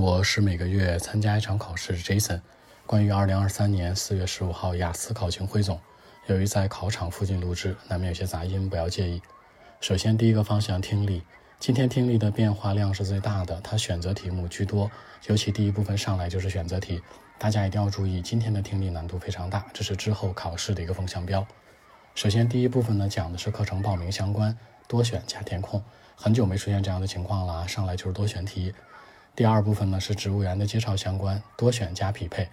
我是每个月参加一场考试，Jason。关于二零二三年四月十五号雅思考情汇总，由于在考场附近录制，难免有些杂音，不要介意。首先，第一个方向听力，今天听力的变化量是最大的，它选择题目居多，尤其第一部分上来就是选择题，大家一定要注意，今天的听力难度非常大，这是之后考试的一个风向标。首先，第一部分呢讲的是课程报名相关，多选加填空。很久没出现这样的情况了，上来就是多选题。第二部分呢是植物园的介绍相关，多选加匹配。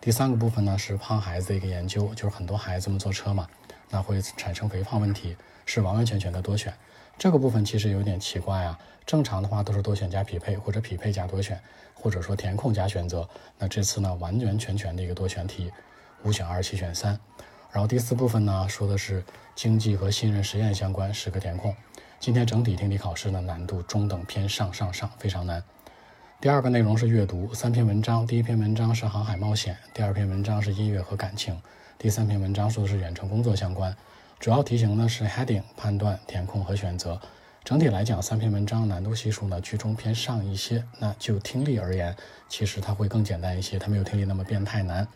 第三个部分呢是胖孩子的一个研究，就是很多孩子们坐车嘛，那会产生肥胖问题，是完完全全的多选。这个部分其实有点奇怪啊，正常的话都是多选加匹配，或者匹配加多选，或者说填空加选择。那这次呢完完全全的一个多选题，五选二，七选三。然后第四部分呢说的是经济和信任实验相关，十个填空。今天整体听力考试呢，难度中等偏上上上，非常难。第二个内容是阅读，三篇文章，第一篇文章是航海冒险，第二篇文章是音乐和感情，第三篇文章说的是远程工作相关。主要题型呢是 heading 判断、填空和选择。整体来讲，三篇文章难度系数呢居中偏上一些。那就听力而言，其实它会更简单一些，它没有听力那么变态难。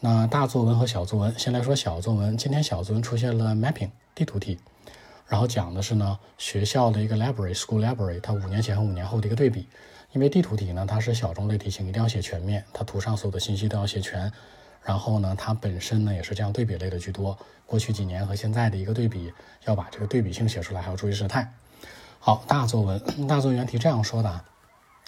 那大作文和小作文，先来说小作文。今天小作文出现了 mapping 地图题。然后讲的是呢，学校的一个 library school library，它五年前和五年后的一个对比。因为地图题呢，它是小众类题型，一定要写全面，它图上所有的信息都要写全。然后呢，它本身呢也是这样对比类的居多。过去几年和现在的一个对比，要把这个对比性写出来，还要注意时态。好，大作文，大作文原题这样说的：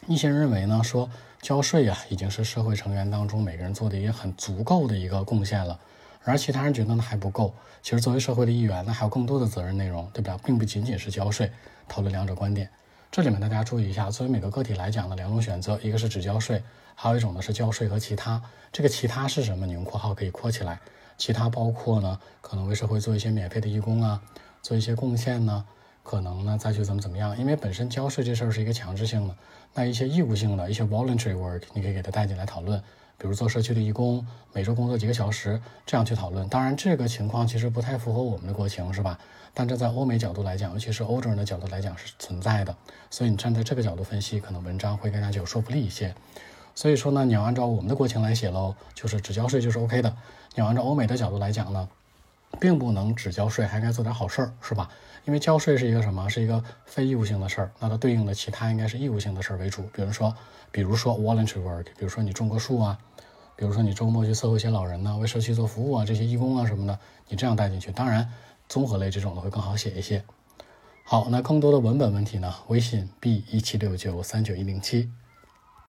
一些人认为呢，说交税啊，已经是社会成员当中每个人做的一个很足够的一个贡献了。而其他人觉得呢还不够，其实作为社会的一员，那还有更多的责任内容，对吧？并不仅仅是交税。讨论两者观点，这里面大家注意一下，作为每个个体来讲呢，两种选择，一个是只交税，还有一种呢是交税和其他。这个其他是什么？你用括号可以括起来。其他包括呢，可能为社会做一些免费的义工啊，做一些贡献呢，可能呢再去怎么怎么样。因为本身交税这事儿是一个强制性的，那一些义务性的一些 voluntary work，你可以给它带进来讨论。比如做社区的义工，每周工作几个小时，这样去讨论。当然，这个情况其实不太符合我们的国情，是吧？但这在欧美角度来讲，尤其是欧洲人的角度来讲是存在的。所以你站在这个角度分析，可能文章会更加具有说服力一些。所以说呢，你要按照我们的国情来写喽，就是只交税就是 OK 的。你要按照欧美的角度来讲呢，并不能只交税，还该做点好事儿，是吧？因为交税是一个什么？是一个非义务性的事儿，那它对应的其他应该是义务性的事儿为主。比如说，比如说 voluntary work，比如说你种个树啊。比如说你周末去伺候一些老人呢，为社区做服务啊，这些义工啊什么的，你这样带进去，当然综合类这种的会更好写一些。好，那更多的文本问题呢，微信 b 一七六九三九一零七。